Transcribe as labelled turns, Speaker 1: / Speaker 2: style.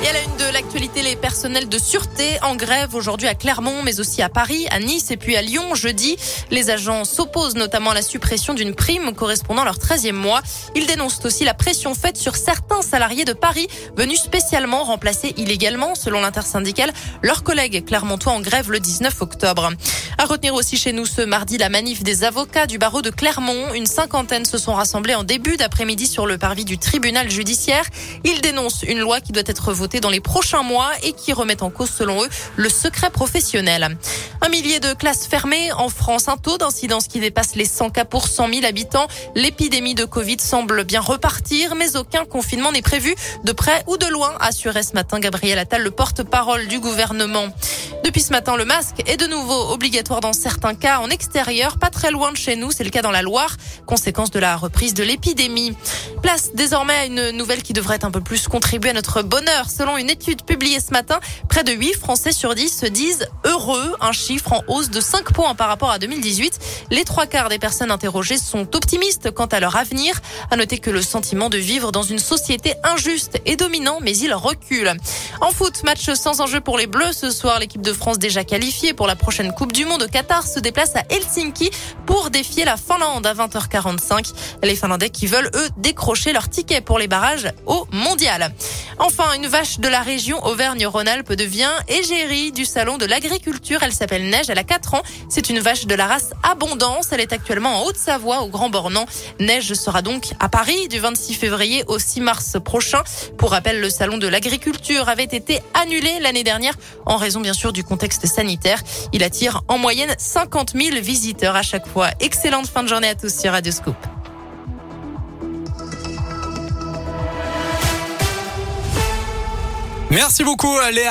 Speaker 1: Et à la une de l'actualité, les personnels de sûreté en grève aujourd'hui à Clermont, mais aussi à Paris, à Nice et puis à Lyon jeudi. Les agents s'opposent notamment à la suppression d'une prime correspondant à leur 13e mois. Ils dénoncent aussi la pression faite sur certains salariés de Paris venus spécialement remplacer illégalement, selon l'intersyndicale, leurs collègues clermontois en grève le 19 octobre. À retenir aussi chez nous ce mardi la manif des avocats du barreau de Clermont. Une cinquantaine se sont rassemblés en début d'après-midi sur le parvis du tribunal judiciaire. Ils dénoncent une loi qui doit être votée dans les prochains mois et qui remettent en cause, selon eux, le secret professionnel. Un millier de classes fermées en France, un taux d'incidence qui dépasse les 100 cas pour 100 000 habitants. L'épidémie de Covid semble bien repartir, mais aucun confinement n'est prévu de près ou de loin, assurait ce matin Gabriel Attal, le porte-parole du gouvernement. Depuis ce matin, le masque est de nouveau obligatoire dans certains cas en extérieur, pas très loin de chez nous. C'est le cas dans la Loire, conséquence de la reprise de l'épidémie. Place désormais à une nouvelle qui devrait un peu plus contribuer à notre bonheur. Selon une étude publiée ce matin, près de 8 Français sur 10 se disent heureux, un chiffre en hausse de 5 points par rapport à 2018. Les trois quarts des personnes interrogées sont optimistes quant à leur avenir. À noter que le sentiment de vivre dans une société injuste est dominant, mais il recule. En foot, match sans enjeu pour les Bleus ce soir. L'équipe de France déjà qualifiée pour la prochaine Coupe du Monde au Qatar se déplace à Helsinki pour défier la Finlande à 20h45. Les Finlandais qui veulent eux décrocher leur ticket pour les barrages au Mondial. Enfin, une vache de la région Auvergne-Rhône-Alpes devient égérie du salon de l'agriculture. Elle s'appelle Neige, elle a 4 ans. C'est une vache de la race Abondance. Elle est actuellement en Haute-Savoie, au Grand Bornand. Neige sera donc à Paris du 26 février au 6 mars prochain. Pour rappel, le salon de l'agriculture avait été annulé l'année dernière en raison bien sûr du contexte sanitaire. Il attire en moyenne 50 000 visiteurs à chaque fois. Excellente fin de journée à tous sur Radio Scoop.
Speaker 2: Merci beaucoup Léa.